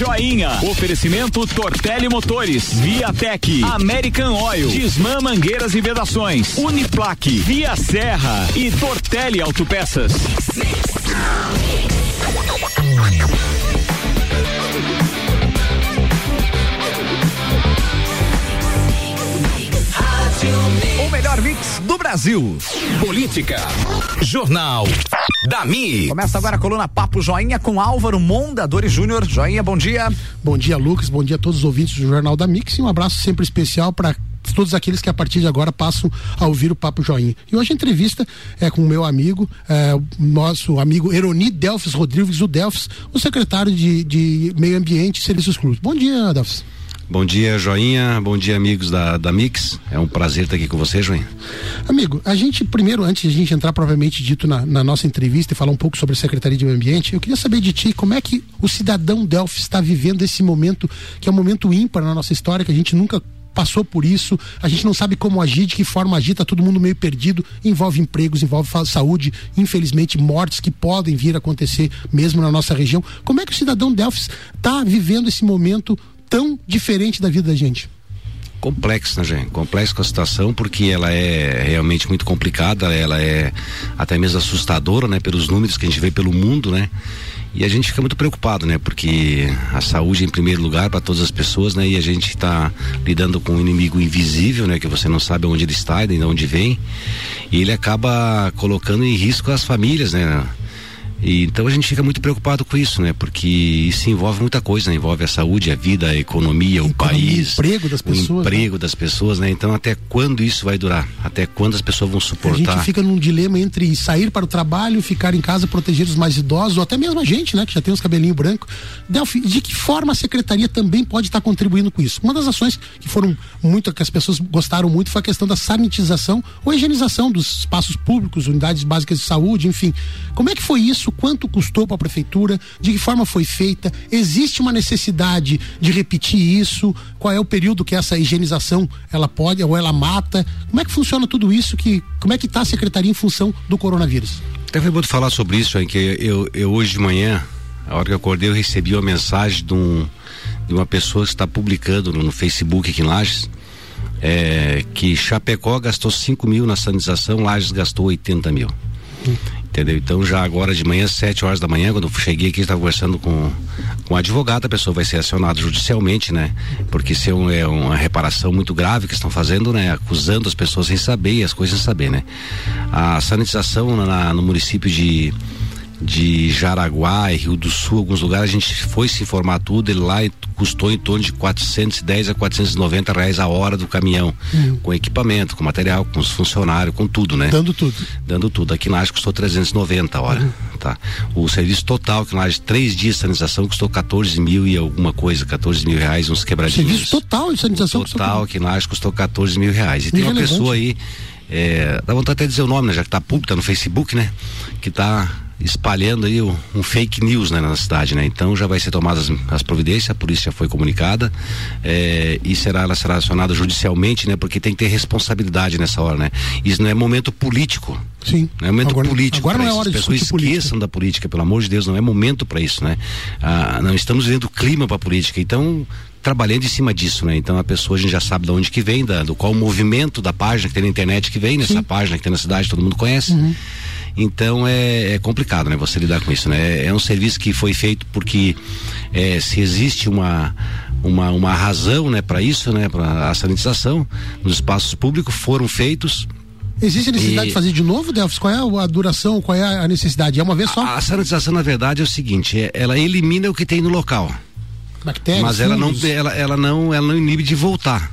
Joinha. Oferecimento Tortelli Motores, Viatec, American Oil, Disman Mangueiras e Vedações, Uniplaque, Via Serra e Tortelli Autopeças. O melhor mix do Brasil. Política. Jornal da Mi. Começa agora a coluna Papo Joinha com Álvaro Mondadores Júnior. Joinha, bom dia. Bom dia, Lucas. Bom dia a todos os ouvintes do Jornal da Mix e um abraço sempre especial para todos aqueles que a partir de agora passam a ouvir o Papo Joinha. E hoje a entrevista é com o meu amigo, é, nosso amigo Eroni Delfes Rodrigues, o Delfes, o secretário de, de Meio Ambiente e Serviços Cruz. Bom dia, Delfes. Bom dia, Joinha. Bom dia, amigos da, da Mix. É um prazer estar aqui com você, Joinha. Amigo, a gente, primeiro, antes de a gente entrar provavelmente dito na, na, nossa entrevista e falar um pouco sobre a Secretaria de Meio Ambiente, eu queria saber de ti como é que o cidadão Delphi está vivendo esse momento, que é um momento ímpar na nossa história, que a gente nunca passou por isso, a gente não sabe como agir, de que forma agir, tá todo mundo meio perdido, envolve empregos, envolve saúde, infelizmente mortes que podem vir a acontecer mesmo na nossa região. Como é que o cidadão Delfis está vivendo esse momento tão diferente da vida da gente? complexa, né, gente? Complexa com a situação, porque ela é realmente muito complicada, ela é até mesmo assustadora, né? Pelos números que a gente vê pelo mundo, né? E a gente fica muito preocupado, né? Porque a saúde é em primeiro lugar para todas as pessoas, né? E a gente está lidando com um inimigo invisível, né? Que você não sabe onde ele está e de onde vem. E ele acaba colocando em risco as famílias, né? E, então a gente fica muito preocupado com isso, né? Porque isso envolve muita coisa, né? envolve a saúde, a vida, a economia, o país, o emprego das pessoas, o emprego né? das pessoas, né? Então até quando isso vai durar? Até quando as pessoas vão suportar? A gente fica num dilema entre sair para o trabalho, ficar em casa, proteger os mais idosos, ou até mesmo a gente, né? Que já tem os cabelinhos brancos. Delphi, de que forma a secretaria também pode estar contribuindo com isso? Uma das ações que foram muito, que as pessoas gostaram muito, foi a questão da sanitização ou higienização dos espaços públicos, unidades básicas de saúde, enfim. Como é que foi isso? Isso, quanto custou para a prefeitura, de que forma foi feita, existe uma necessidade de repetir isso, qual é o período que essa higienização ela pode ou ela mata, como é que funciona tudo isso, que, como é que está a secretaria em função do coronavírus? Até foi bom falar sobre isso, hein, que eu, eu hoje de manhã, a hora que eu acordei, eu recebi uma mensagem de, um, de uma pessoa que está publicando no, no Facebook aqui em Lages, é, que Chapecó gastou 5 mil na sanitização, Lages gastou 80 mil. Entendeu? Então já agora de manhã, sete horas da manhã, quando eu cheguei aqui, estava conversando com, com um advogado, a pessoa vai ser acionada judicialmente, né? Porque se é, um, é uma reparação muito grave que estão fazendo, né? Acusando as pessoas sem saber e as coisas sem saber, né? A sanitização na, no município de de Jaraguá e Rio do Sul, alguns lugares a gente foi se informar tudo, ele lá custou em torno de 410 a 490 reais a hora do caminhão, uhum. com equipamento, com material, com os funcionários, com tudo, né? Dando tudo. Dando tudo. Aqui na custou 390 a hora, uhum. tá? O serviço total que na três dias de sanitização custou 14 mil e alguma coisa, 14 mil reais, uns quebradinhos. Serviço total de sanitização? O total que na custou 14 mil reais. E tem uma pessoa aí, é, dá vontade até de dizer o nome, né? Já que tá público, tá no Facebook, né? Que tá espalhando aí um, um, fake news né, na cidade, né? Então já vai ser tomadas as, as providências, a polícia já foi comunicada é, e será ela será acionada judicialmente, né? Porque tem que ter responsabilidade nessa hora, né? Isso não é momento político. Sim. Não é momento agora, político. Agora não é hora de As pessoas esqueçam política. da política, pelo amor de Deus, não é momento para isso, né? Ah, não estamos vendo clima para política, então trabalhando em cima disso, né? Então a pessoa a gente já sabe de onde que vem, da, do qual o movimento da página que tem na internet que vem, nessa Sim. página que tem na cidade, todo mundo conhece. Uhum. Então é, é, complicado, né? Você lidar com isso, né? É um serviço que foi feito porque é, se existe uma uma, uma razão, né, para isso, né, para a sanitização nos espaços públicos foram feitos Existe necessidade e... de fazer de novo, Delfos? Qual é a duração? Qual é a necessidade? É uma vez só? A, a sanitização, na verdade, é o seguinte: é, ela elimina o que tem no local. Bactérias, mas ela não, ela, ela, não, ela não inibe de voltar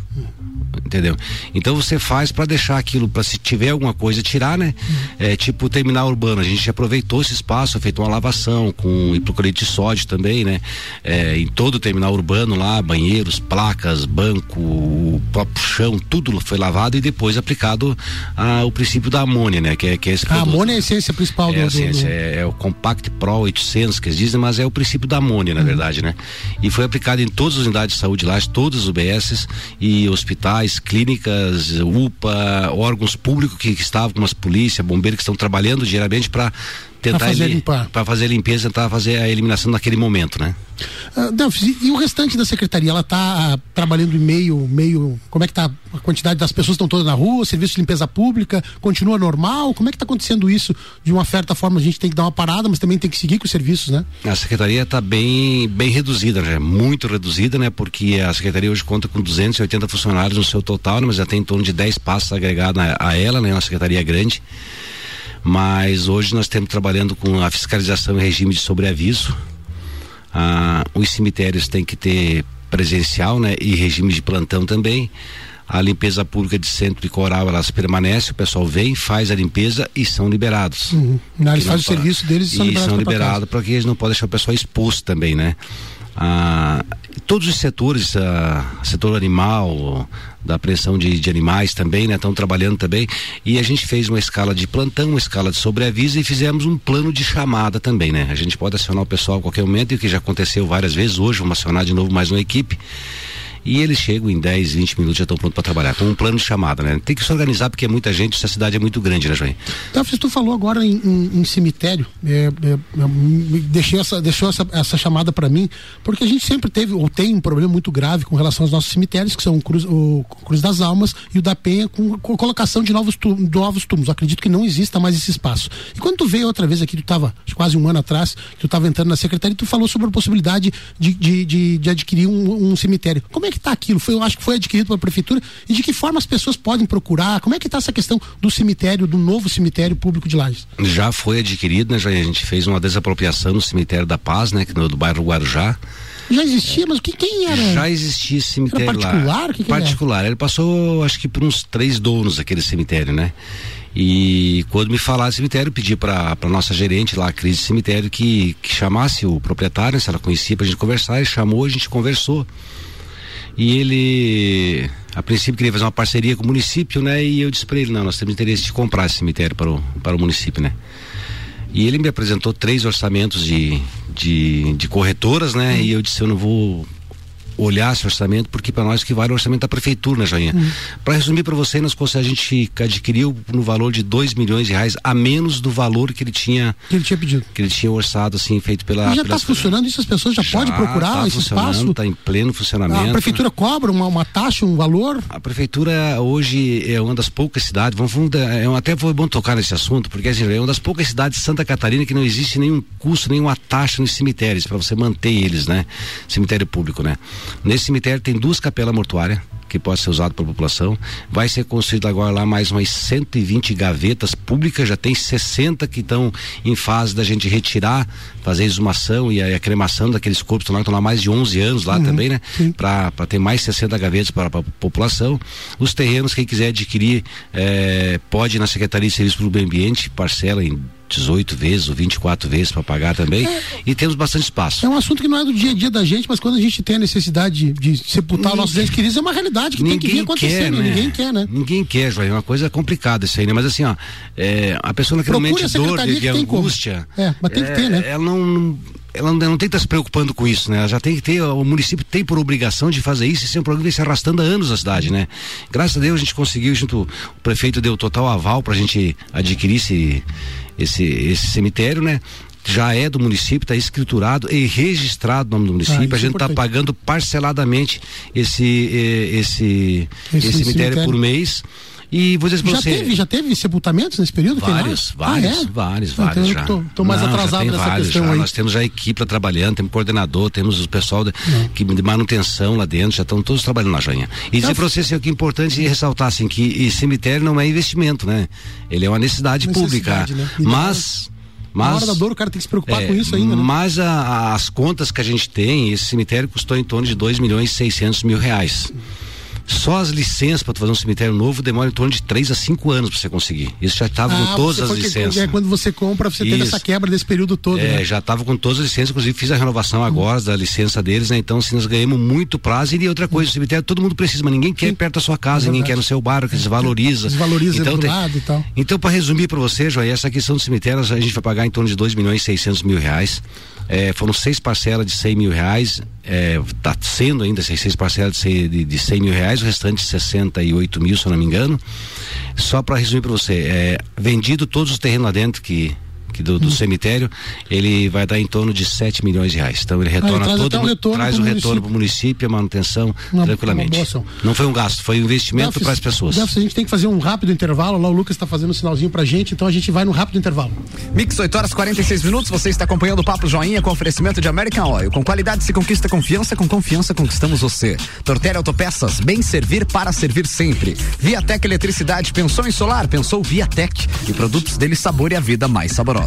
entendeu? Então você faz para deixar aquilo, para se tiver alguma coisa tirar, né? Uhum. É tipo o terminal urbano, a gente aproveitou esse espaço, fez uma lavação com hipoclorito de sódio também, né? É, em todo o terminal urbano lá, banheiros, placas, banco, o próprio chão, tudo foi lavado e depois aplicado a, o princípio da amônia, né? Que é, que é esse a amônia é a essência principal é do, a essência, do... É, é, o Compact Pro 800 que eles dizem, mas é o princípio da amônia, na uhum. verdade, né? E foi aplicado em todas as unidades de saúde lá, todas as UBSs e hospitais clínicas, UPA, órgãos públicos que, que estavam, como as polícia, bombeiros que estão trabalhando diariamente para tentar pra fazer, limpar. Pra fazer a limpeza, tentar fazer a eliminação naquele momento, né? Uh, Delfis, e, e, o restante da secretaria, ela está uh, trabalhando em meio, meio, como é que está a quantidade das pessoas estão todas na rua, serviço de limpeza pública, continua normal? Como é que está acontecendo isso? De uma certa forma a gente tem que dar uma parada, mas também tem que seguir com os serviços, né? A secretaria está bem, bem reduzida, né? muito reduzida, né? Porque a secretaria hoje conta com 280 funcionários no seu total, né? mas já tem em torno de 10 passos agregados a, a ela, né? Uma secretaria grande mas hoje nós estamos trabalhando com a fiscalização em regime de sobreaviso. Ah, os cemitérios têm que ter presencial, né, e regime de plantão também. A limpeza pública de centro e coral, elas permanecem, o pessoal vem, faz a limpeza e são liberados. Uhum. Eles fazem o serviço deles e são liberados. E são liberados porque eles não podem deixar o pessoal exposto também, né? Ah, todos os setores, ah, setor animal, da apreensão de, de animais também, né? Estão trabalhando também. E a gente fez uma escala de plantão, uma escala de sobreaviso e fizemos um plano de chamada também, né? A gente pode acionar o pessoal a qualquer momento, e o que já aconteceu várias vezes. Hoje vamos acionar de novo mais uma equipe e eles chegam em 10, 20 minutos já estão prontos para trabalhar, com um plano de chamada, né? Tem que se organizar porque é muita gente, essa cidade é muito grande, né, João? Então, tu falou agora em, em, em cemitério, é, é, é, deixei essa, deixou essa, essa chamada para mim, porque a gente sempre teve, ou tem um problema muito grave com relação aos nossos cemitérios, que são o Cruz, o Cruz das Almas e o da Penha, com, com colocação de novos, novos túmulos. Acredito que não exista mais esse espaço. E quando tu veio outra vez aqui, tu estava quase um ano atrás, tu estava entrando na secretaria, tu falou sobre a possibilidade de, de, de, de adquirir um, um cemitério. Como é que está aquilo? Foi, eu acho que foi adquirido pela prefeitura e de que forma as pessoas podem procurar? Como é que está essa questão do cemitério, do novo cemitério público de Lages? Já foi adquirido, né? Já, a gente fez uma desapropriação no cemitério da Paz, né? Do, do bairro Guarujá. Já existia, mas que, quem era? Já existia esse cemitério era particular? lá. Que que particular. Ele, ele passou, acho que por uns três donos aquele cemitério, né? E quando me falaram cemitério, pedi para nossa gerente lá, a Cris Cemitério, que, que chamasse o proprietário, se ela conhecia, para a gente conversar. Ele chamou, a gente conversou. E ele, a princípio, queria fazer uma parceria com o município, né? E eu disse para ele: não, nós temos interesse de comprar esse cemitério para o, para o município, né? E ele me apresentou três orçamentos de, de, de corretoras, né? E eu disse: eu não vou olhar esse orçamento, porque para nós que vale o orçamento da prefeitura, né, Joinha? Hum. Para resumir para você, nós a gente adquiriu no valor de 2 milhões de reais a menos do valor que ele tinha que ele tinha pedido. Que ele tinha orçado assim, feito pela Já está funcionando isso, as pessoas já, já podem procurar tá esse espaço? Está em pleno funcionamento. A prefeitura cobra uma, uma taxa, um valor? A prefeitura hoje é uma das poucas cidades, vamos, vamos é, até foi bom tocar nesse assunto, porque assim, é uma das poucas cidades de Santa Catarina que não existe nenhum custo, nenhuma taxa nos cemitérios para você manter eles, né? Cemitério público, né? Nesse cemitério tem duas capelas mortuárias que pode ser usado pela população. Vai ser construído agora lá mais umas 120 gavetas públicas, já tem 60 que estão em fase da gente retirar, fazer a exumação e a, a cremação daqueles corpos que estão lá há mais de 11 anos lá uhum, também, né? Para ter mais 60 gavetas para a população. Os terrenos, quem quiser adquirir, é, pode ir na Secretaria de Serviço para o Meio Ambiente, parcela em 18 vezes ou 24 vezes para pagar também. É, e temos bastante espaço. É um assunto que não é do dia a dia da gente, mas quando a gente tem a necessidade de, de sepultar ninguém, nossos entes queridos, é uma realidade que tem que vir acontecendo. Quer, né? Ninguém quer, né? Ninguém quer, João. É uma coisa complicada isso aí, né? Mas assim, ó, é, a pessoa naquele momento de dor, de, de angústia. É, mas tem que ter, né? Ela não ela não tem que estar se preocupando com isso, né? Ela já tem que ter, o município tem por obrigação de fazer isso, esse é um programa que vem se arrastando há anos na cidade, né? Graças a Deus a gente conseguiu, junto, o prefeito deu total aval para a gente adquirir esse, esse, esse cemitério, né? Já é do município, está escriturado e registrado no nome do município. Ah, a gente está pagando parceladamente esse, eh, esse, esse, esse cemitério, cemitério por mês. E vou dizer já você. Teve, já teve sepultamentos nesse período? Vários, vários, ah, é? vários, então, vários. já. Tô, tô mais Não, atrasado nessa vários, questão já. aí. Nós temos já a equipe trabalhando, temos coordenador, temos o pessoal de, que, de manutenção lá dentro, já estão todos trabalhando na joinha. E dizer para você assim, o que é importante ressaltar assim, que cemitério não é investimento, né? Ele é uma necessidade, necessidade pública. Né? Mas. Mas, Na hora da dor, o cara tem que se preocupar é, com isso ainda, né? Mas a, as contas que a gente tem, esse cemitério custou em torno de 2 milhões e 600 mil reais. Só as licenças para fazer um cemitério novo demora em torno de 3 a 5 anos para você conseguir. Isso já estava ah, com todas as licenças. É quando você compra, você tem essa quebra desse período todo. É, né? já estava com todas as licenças, inclusive fiz a renovação agora da licença deles, né? Então, assim, nós ganhamos muito prazo. E outra coisa, o cemitério todo mundo precisa, mas ninguém quer Sim. perto da sua casa, é ninguém quer no seu bairro, que desvaloriza. Desvaloriza então, tem, lado e tal. Então, para resumir para você, Joia, essa questão do cemitério, a gente vai pagar em torno de 2 milhões e 600 mil reais. É, foram seis parcelas de 100 mil reais, está é, sendo ainda seis, seis parcelas de, de, de 100 mil reais, o restante 68 mil, se eu não me engano. Só para resumir para você, é, vendido todos os terrenos lá dentro que aqui do, do hum. cemitério, ele vai dar em torno de 7 milhões de reais. Então ele retorna ah, ele todo, um retorno traz o retorno para o município, a manutenção, uma, tranquilamente. Uma Não foi um gasto, foi um investimento para as pessoas. A gente tem que fazer um rápido intervalo, lá o Lucas está fazendo um sinalzinho pra gente, então a gente vai no rápido intervalo. Mix 8 horas 46 minutos, você está acompanhando o Papo Joinha com oferecimento de American Oil. Com qualidade se conquista confiança, com confiança conquistamos você. Tortelli Autopeças, bem servir para servir sempre. Viatec Eletricidade, pensou em solar, pensou Viatec. E produtos dele sabor e a vida mais saborosa.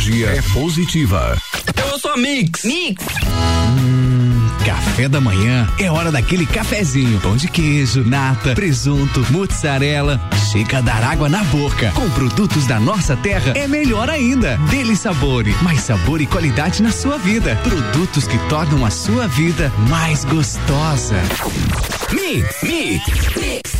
energia é positiva. Eu sou a Mix. Mix. Hum, café da manhã é hora daquele cafezinho. Pão de queijo, nata, presunto, mozzarella. Chega a dar água na boca. Com produtos da nossa terra é melhor ainda. Dele sabor, mais sabor e qualidade na sua vida. Produtos que tornam a sua vida mais gostosa. Mix, mix, mix.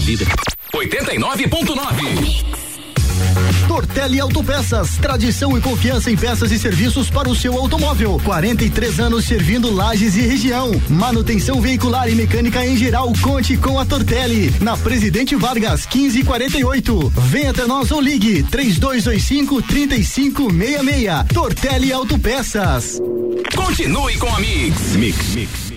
vida. 89.9 Tortelli Autopeças, tradição e confiança em peças e serviços para o seu automóvel. 43 anos servindo lajes e região. Manutenção veicular e mecânica em geral, conte com a Tortelli. Na Presidente Vargas, 1548. Venha até nós ou ligue 3225 3566. Tortelli Autopeças. Continue com a Mix. Mix, Mix.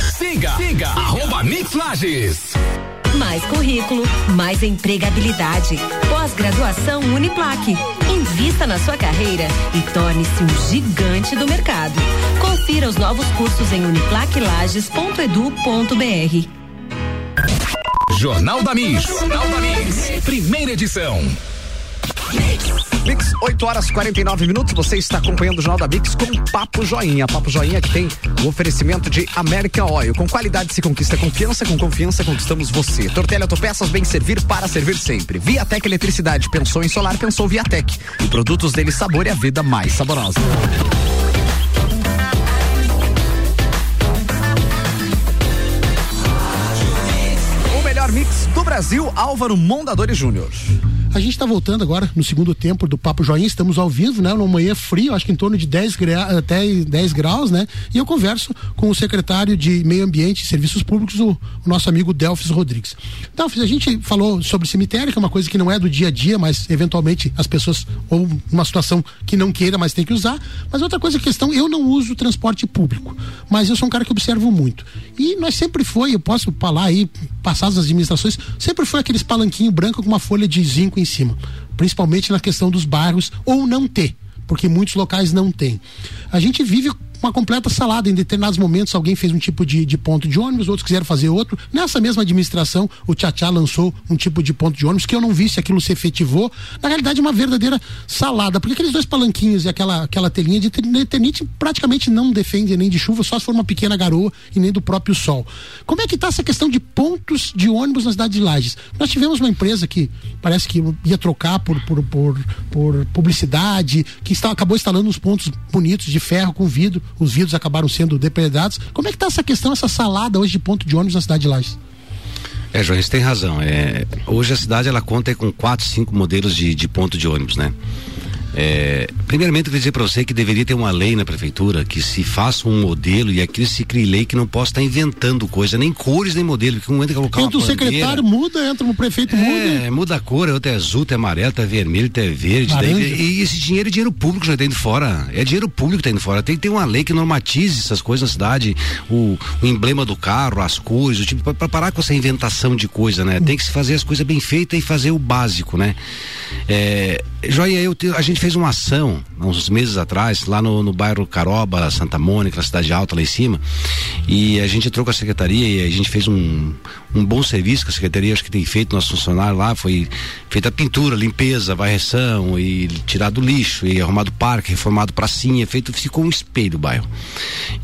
Siga, siga, arroba Mix Lages. Mais currículo, mais empregabilidade. Pós-graduação Uniplaque. Invista na sua carreira e torne-se um gigante do mercado. Confira os novos cursos em uniplaquelages.edu.br. Jornal da Mix. Jornal da Mix. Primeira edição. Mix, 8 horas 49 minutos. Você está acompanhando o Jornal da Mix com Papo Joinha. Papo Joinha que tem o oferecimento de América Oil. Com qualidade se conquista confiança, com confiança conquistamos você. Tortelha Autopeças, bem servir para servir sempre. Viatec Eletricidade, pensou em solar, pensou Viatec. E produtos dele sabor e a vida mais saborosa. O melhor mix do Brasil, Álvaro Mondadori Júnior. A gente está voltando agora no segundo tempo do Papo Joinha, estamos ao vivo, né? Numa manhã frio, acho que em torno de 10, gra até 10 graus, né? E eu converso com o secretário de Meio Ambiente e Serviços Públicos, o, o nosso amigo Delfis Rodrigues. Delfis, a gente falou sobre cemitério, que é uma coisa que não é do dia a dia, mas eventualmente as pessoas, ou uma situação que não queira, mas tem que usar. Mas outra coisa, questão, eu não uso transporte público, mas eu sou um cara que observo muito. E nós sempre foi, eu posso falar aí, passadas as administrações, sempre foi aqueles palanquinho branco com uma folha de zinco em cima, principalmente na questão dos bairros, ou não ter, porque muitos locais não têm. A gente vive uma completa salada. Em determinados momentos, alguém fez um tipo de, de ponto de ônibus, outros quiseram fazer outro. Nessa mesma administração, o Tchatchá lançou um tipo de ponto de ônibus que eu não vi se aquilo se efetivou. Na realidade, uma verdadeira salada, porque aqueles dois palanquinhos e aquela, aquela telinha de eternite praticamente não defende nem de chuva, só se for uma pequena garoa e nem do próprio sol. Como é que está essa questão de pontos de ônibus na cidade de Lages? Nós tivemos uma empresa que parece que ia trocar por, por, por, por publicidade, que está, acabou instalando uns pontos bonitos de ferro com vidro os vidros acabaram sendo depredados. Como é que está essa questão, essa salada hoje de ponto de ônibus na cidade de Lages? É, João, você tem razão. É, hoje a cidade ela conta com quatro, cinco modelos de, de ponto de ônibus, né? É, primeiramente, eu queria dizer para você que deveria ter uma lei na prefeitura que se faça um modelo e aqui se crie lei que não possa estar inventando coisa, nem cores, nem modelo. Que um entra colocar entra o secretário, muda, entra o prefeito, é, muda. muda a cor, outro é azul, outro é amarelo, outro é vermelho, outro é verde. Daí, e esse dinheiro é dinheiro público já está indo fora. É dinheiro público que está indo fora. Tem que ter uma lei que normatize essas coisas na cidade, o, o emblema do carro, as cores, o tipo, para parar com essa inventação de coisa, né? Tem que se fazer as coisas bem feitas e fazer o básico, né? É, Joia, eu, a gente fez uma ação uns meses atrás, lá no, no bairro Caroba, Santa Mônica, na cidade alta lá em cima, e a gente entrou com a secretaria e a gente fez um, um bom serviço que a secretaria acho que tem feito, nosso funcionário lá, foi feita a pintura, limpeza, varreção e tirado lixo e arrumado parque, reformado pracinha, feito, ficou um espelho o bairro.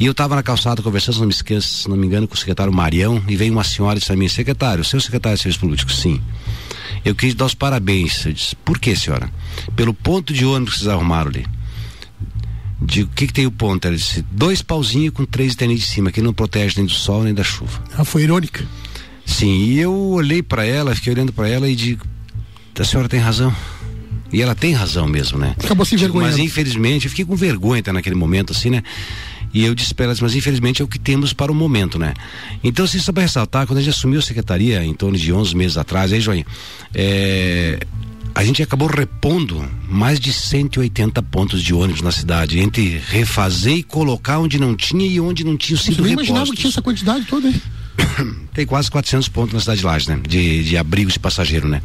E eu estava na calçada conversando, se não me esqueço, se não me engano, com o secretário Marião, e veio uma senhora e disse a mim, secretário, seu secretário de Serviço Político, sim. Eu quis dar os parabéns. Eu disse, por que, senhora? Pelo ponto de ônibus que vocês arrumaram ali. Digo, o que, que tem o ponto? Ela disse, dois pauzinhos com três tênis de cima, que não protege nem do sol nem da chuva. Ah, foi irônica. Sim, e eu olhei para ela, fiquei olhando para ela e digo, a senhora tem razão. E ela tem razão mesmo, né? Acabou se envergonhando. Mas infelizmente, eu fiquei com vergonha até naquele momento, assim, né? E eu disse para elas, mas infelizmente é o que temos para o momento, né? Então, assim, só para ressaltar, quando a gente assumiu a secretaria em torno de 11 meses atrás, aí, Joinha, é, a gente acabou repondo mais de 180 pontos de ônibus na cidade, entre refazer e colocar onde não tinha e onde não tinha sido repostos. Eu imaginava que tinha essa quantidade toda aí. tem quase 400 pontos na cidade de Lages, né? De, de abrigos de passageiro, né?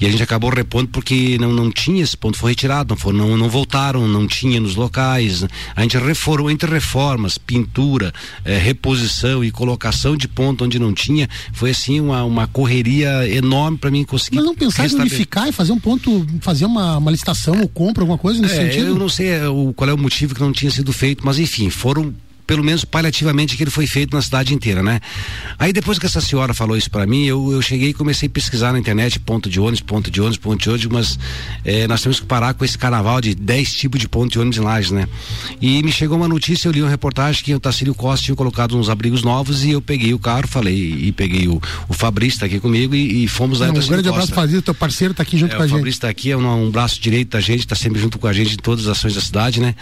E a gente acabou repondo porque não, não tinha esse ponto, foi retirado, não, foi, não, não voltaram, não tinha nos locais. A gente reformou entre reformas, pintura, eh, reposição e colocação de ponto onde não tinha. Foi assim uma, uma correria enorme para mim conseguir. Mas não pensar em unificar e fazer um ponto, fazer uma, uma licitação ou compra, alguma coisa nesse é, sentido? Eu não sei é, o, qual é o motivo que não tinha sido feito, mas enfim, foram pelo menos paliativamente que ele foi feito na cidade inteira, né? Aí depois que essa senhora falou isso para mim, eu, eu cheguei e comecei a pesquisar na internet ponto de ônibus, ponto de ônibus, ponto de ônibus, mas é, nós temos que parar com esse carnaval de 10 tipos de ponto de ônibus em Lages, né? E me chegou uma notícia, eu li uma reportagem que o Tacílio Costa tinha colocado uns abrigos novos e eu peguei o carro, falei, e peguei o, o Fabrício tá aqui comigo e, e fomos lá. Não, um grande abraço Fabrício, teu parceiro tá aqui junto é, com a gente. O Fabrício tá aqui, é um, um braço direito da gente, tá sempre junto com a gente em todas as ações da cidade, né?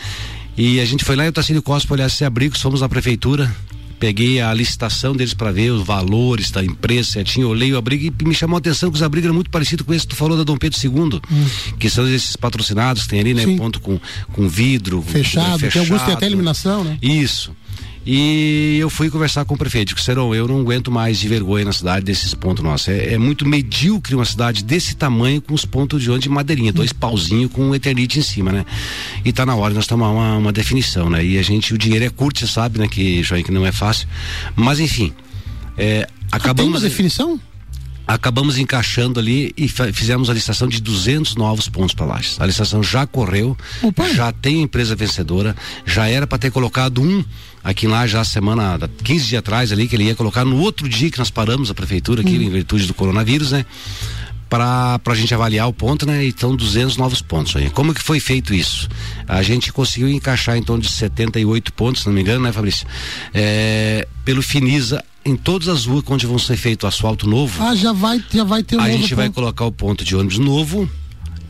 E a gente foi lá em Otacílio Costa para olhar esse abrigo, fomos na prefeitura, peguei a licitação deles para ver os valores da empresa certinho, olhei o abrigo e me chamou a atenção que os abrigos eram muito parecidos com esse que tu falou da Dom Pedro II, hum. que são esses patrocinados que tem ali, né? Sim. Ponto com, com vidro. Fechado, fechado, tem alguns que tem até eliminação, né? Isso. E eu fui conversar com o prefeito, que serão, eu não aguento mais de vergonha na cidade desses pontos nossos. É, é, muito medíocre uma cidade desse tamanho com os pontos de ônibus de madeirinha, dois pauzinhos com um eternite em cima, né? E tá na hora de nós tomar uma, uma definição, né? E a gente, o dinheiro é curto, você sabe, né? Que, João, que não é fácil. Mas enfim, é, acabamos. Ah, tem uma definição? Acabamos encaixando ali e fizemos a licitação de 200 novos pontos para Lages. A licitação já correu, Opa. já tem empresa vencedora, já era para ter colocado um aqui lá já semana, 15 dias atrás ali, que ele ia colocar no outro dia que nós paramos a prefeitura aqui, hum. em virtude do coronavírus, né? para a gente avaliar o ponto, né? Então 200 novos pontos aí. Como que foi feito isso? A gente conseguiu encaixar em torno de 78 pontos, se não me engano, né, Fabrício? É, pelo Finisa em todas as ruas onde vão ser feito asfalto novo. Ah, já vai, já vai ter um A gente vai colocar o ponto de ônibus novo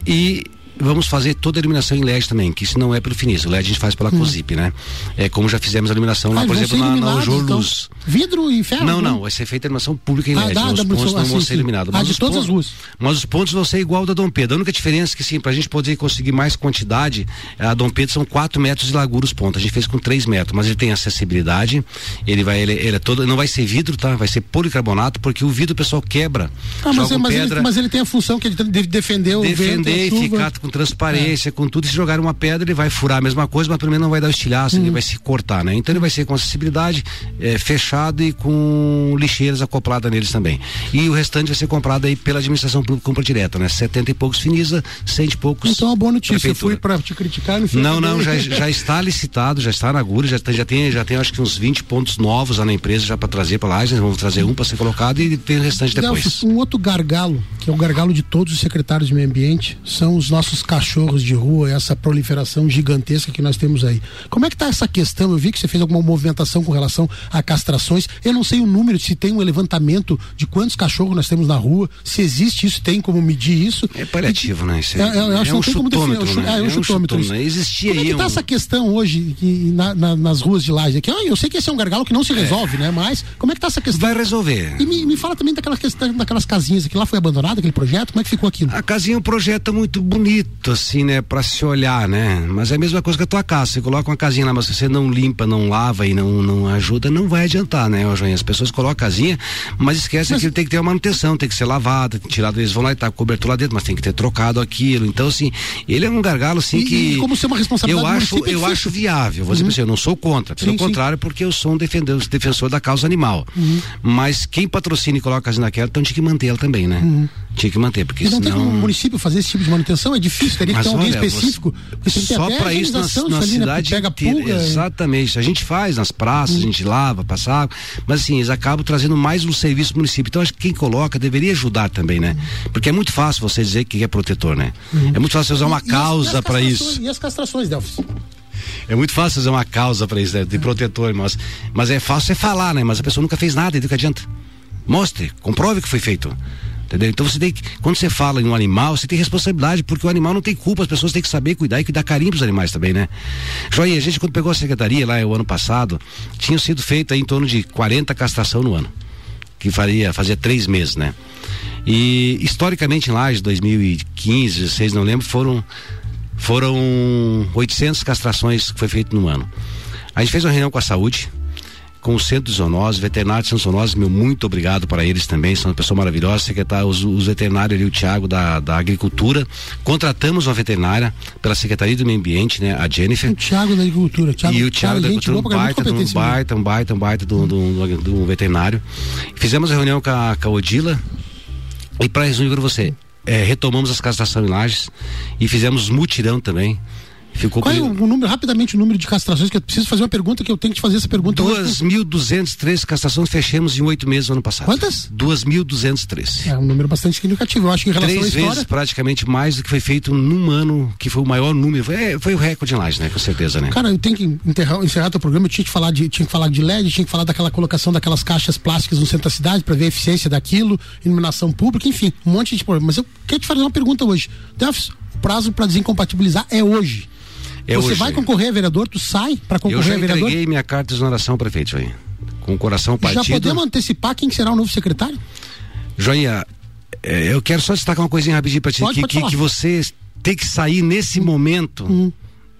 E vamos fazer toda a iluminação em LED também, que isso não é pelo Finis. O LED a gente faz pela hum. COSIP, né? É como já fizemos a iluminação lá, ah, por exemplo, na, na Ojor então. Luz. Vidro e ferro? Não, não, vai ser feita a iluminação pública em LED. Ah, os pontos não vão ser iluminados. Ah, de todas pontos, as ruas. Mas os pontos vão ser igual da Dom Pedro. A única diferença é que, sim, pra gente poder conseguir mais quantidade, a Dom Pedro são 4 metros de largura os pontos. A gente fez com 3 metros, mas ele tem acessibilidade. Ele vai, ele, ele é todo, não vai ser vidro, tá? Vai ser policarbonato, porque o vidro o pessoal quebra. Ah, mas, é, mas, ele, mas, ele, tem a função que ele de defender o defender vento, e ficar com transparência. É com tudo, se jogar uma pedra, ele vai furar a mesma coisa, mas pelo menos não vai dar o estilhaço, uhum. ele vai se cortar, né? Então ele vai ser com acessibilidade, é, fechado e com lixeiras acopladas neles também. E o restante vai ser comprado aí pela administração pública compra direta, né? 70 e poucos Finisa, 100 e poucos. Então, a boa notícia, eu fui para te criticar Não, não, já, já está licitado, já está na agulha, já, já tem, já tem acho que uns 20 pontos novos lá na empresa já para trazer para lá, vamos trazer um para ser colocado e tem o restante depois. Um outro gargalo, que é o gargalo de todos os secretários de meio ambiente, são os nossos cachorros de rua, essa proliferação gigantesca que nós temos aí. Como é que está essa questão? Eu vi que você fez alguma movimentação com relação a castrações. Eu não sei o número, se tem um levantamento de quantos cachorros nós temos na rua, se existe isso, tem como medir isso. É paliativo, né? Isso é, é, é, é um chutômetro, né? É, um, é um chutômetro. Né? Existia como é que tá um... essa questão hoje na, na, nas ruas de Laje? Que, eu sei que esse é um gargalo que não se resolve, né? Mas como é que tá essa questão? Vai resolver. E me, me fala também daquela questão, daquelas casinhas que lá foi abandonado, aquele projeto, como é que ficou aquilo? A casinha é um projeto muito bonito, assim, né? Pra se olhar, né? Mas é a mesma coisa que a tua casa. Você coloca uma casinha lá, mas se você não limpa, não lava e não, não ajuda, não vai adiantar, né, Joinha? As pessoas colocam a casinha, mas esquecem mas... que ele tem que ter uma manutenção, tem que ser tem que tirar, eles vão lá e tá cobertura lá dentro, mas tem que ter trocado aquilo. Então, assim, ele é um gargalo, assim, e, que. E como ser uma responsabilidade eu acho, eu acho viável. Dizer uhum. você, eu não sou contra. Pelo sim, contrário, sim. porque eu sou um defensor, defensor da causa animal. Uhum. Mas quem patrocina e coloca a casinha naquela, então tinha que manter ela também, né? Uhum. Tinha que manter, porque e não senão... tem como o município fazer esse tipo de manutenção? É difícil, teria que ter alguém específico. Você... Só para isso na, na ali, né, cidade né, pega pulga, Exatamente. A gente faz nas praças, hum. a gente lava, passa mas assim, eles acabam trazendo mais um serviço pro município. Então acho que quem coloca deveria ajudar também, né? Porque é muito fácil você dizer que é protetor, né? Hum. É muito fácil usar uma e, causa para isso. E as castrações, Delfis? É muito fácil fazer uma causa para isso, né? de protetor, mas, mas é fácil você falar, né? Mas a pessoa nunca fez nada, então que adianta? Mostre, comprove que foi feito. Entendeu? Então você tem que, quando você fala em um animal, você tem responsabilidade, porque o animal não tem culpa, as pessoas têm que saber cuidar e cuidar carinho pros animais também, né? Joia, a gente quando pegou a secretaria lá o ano passado, tinha sido feito em torno de 40 castração no ano. Que faria, fazia três meses, né? E historicamente lá de 2015, 16, não lembro, foram foram 800 castrações que foi feito no ano. A gente fez uma reunião com a saúde, com o Centro de Zoonose, veterinários de Zoonose, meu muito obrigado para eles também, são uma pessoa maravilhosa, secretário, os, os veterinários ali, o Tiago da, da Agricultura, contratamos uma veterinária pela Secretaria do Meio Ambiente, né, a Jennifer. O Tiago da Agricultura, Thiago, e o Thiago da Agricultura, um baita, um baita, um baita, um baita do, do, do, do veterinário. Fizemos a reunião com a, com a Odila, e para resumir para você, é, retomamos as castrações em lajes e fizemos mutirão também Ficou Qual é o, número, rapidamente, o número de castrações? Que eu preciso fazer uma pergunta que eu tenho que te fazer essa pergunta 2.203 castrações fechamos em oito meses no ano passado. Quantas? 2.203. É um número bastante significativo. Eu acho que em relação Três à história... vezes praticamente mais do que foi feito num ano, que foi o maior número. Foi, é, foi o recorde em laje, né? Com certeza, né? Cara, eu tenho que enterrar, encerrar teu programa. Eu tinha que falar de, tinha que falar de LED, tinha que falar daquela colocação daquelas caixas plásticas no centro da cidade para ver a eficiência daquilo, iluminação pública, enfim, um monte de problema. Mas eu quero te fazer uma pergunta hoje. Delfis, o prazo para desincompatibilizar é hoje. É Você hoje. vai concorrer a vereador? Tu sai para concorrer a vereador? Eu entreguei minha carta de exoneração ao prefeito, aí. Com o coração partido. Já podemos antecipar quem será o novo secretário? Joinha, é, eu quero só destacar uma coisinha rapidinho para ti. Pode, que, pode que, que, você tem que sair nesse momento. Uhum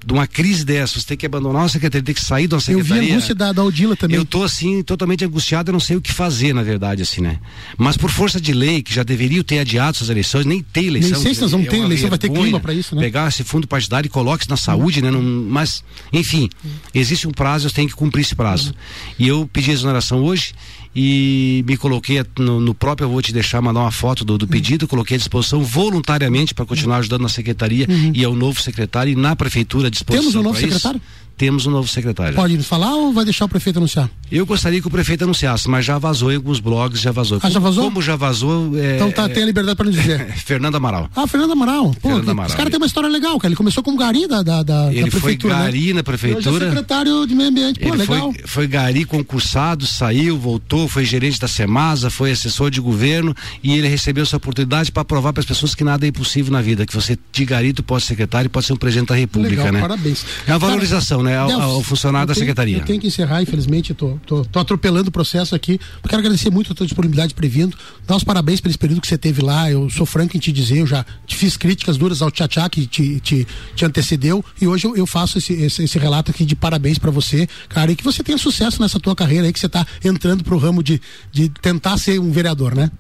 de uma crise dessa, você tem que abandonar uma secretaria, tem que sair de uma secretaria. Eu vi a angústia da, da Odila também. Eu tô assim, totalmente angustiado, eu não sei o que fazer, na verdade, assim, né? Mas por força de lei, que já deveriam ter adiado essas eleições, nem tem eleição. Nem sei se nós vamos é ter eleição, vai ter clima para isso, né? Pegar esse fundo partidário e coloque na saúde, né? Não, mas, enfim, existe um prazo, eu tenho que cumprir esse prazo. E eu pedi exoneração hoje e me coloquei no, no, próprio, eu vou te deixar mandar uma foto do, do pedido, coloquei à disposição voluntariamente para continuar ajudando na secretaria uhum. e ao novo secretário e na prefeitura à disposição. Temos um novo secretário? Temos um novo secretário. Pode nos falar ou vai deixar o prefeito anunciar? Eu gostaria que o prefeito anunciasse, mas já vazou em alguns blogs, já vazou. Ah, já vazou? Como já vazou. É, então tá, é, tem a liberdade para nos dizer. Fernando Amaral. Ah, Fernando Amaral. Pô, Fernando Amaral. Esse cara tem uma história legal, cara. Ele começou como gari da, da, da, Ele da prefeitura. foi gari né? na prefeitura. Hoje é secretário de meio ambiente. Pô, Ele legal. Foi, foi gari concursado, saiu, voltou, foi gerente da Semasa, foi assessor de governo e ele recebeu essa oportunidade para provar para as pessoas que nada é impossível na vida, que você de gari tu pode ser secretário e pode ser um presidente da República, legal, né? Parabéns. É uma valorização, cara, né, ao, ao funcionário da tenho, secretaria. Eu tenho que encerrar, infelizmente, tô, tô, tô atropelando o processo aqui. Eu quero agradecer muito a tua disponibilidade previndo, dar os parabéns pelo período que você teve lá. Eu sou franco em te dizer, eu já te fiz críticas duras ao Tchatchá que te, te, te antecedeu e hoje eu, eu faço esse, esse, esse, relato aqui de parabéns para você, cara, e que você tenha sucesso nessa tua carreira aí, que você está entrando pro ramo de, de tentar ser um vereador, né?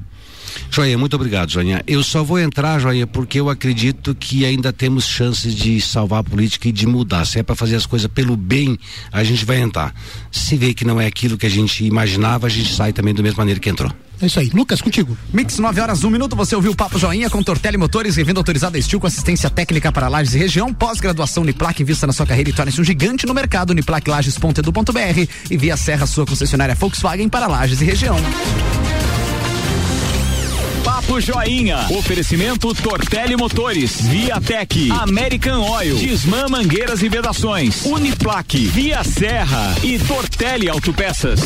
Joinha, muito obrigado, Joinha. Eu só vou entrar, Joinha, porque eu acredito que ainda temos chances de salvar a política e de mudar. Se é para fazer as coisas pelo bem, a gente vai entrar. Se vê que não é aquilo que a gente imaginava, a gente sai também da mesma maneira que entrou. É isso aí. Lucas, contigo. Mix 9 horas, 1 um minuto. Você ouviu o Papo Joinha com Tortelli Motores, revenda autorizada Estil com assistência técnica para lajes e região. Pós-graduação Uniplac, invista na sua carreira e torne-se um gigante no mercado. Uniplaclages.edu.br e via Serra, sua concessionária Volkswagen para lajes e região. Papo Joinha. Oferecimento Tortelli Motores, Viatec, American Oil, Disman Mangueiras e Vedações, Uniplaque, Via Serra e Tortelli Autopeças.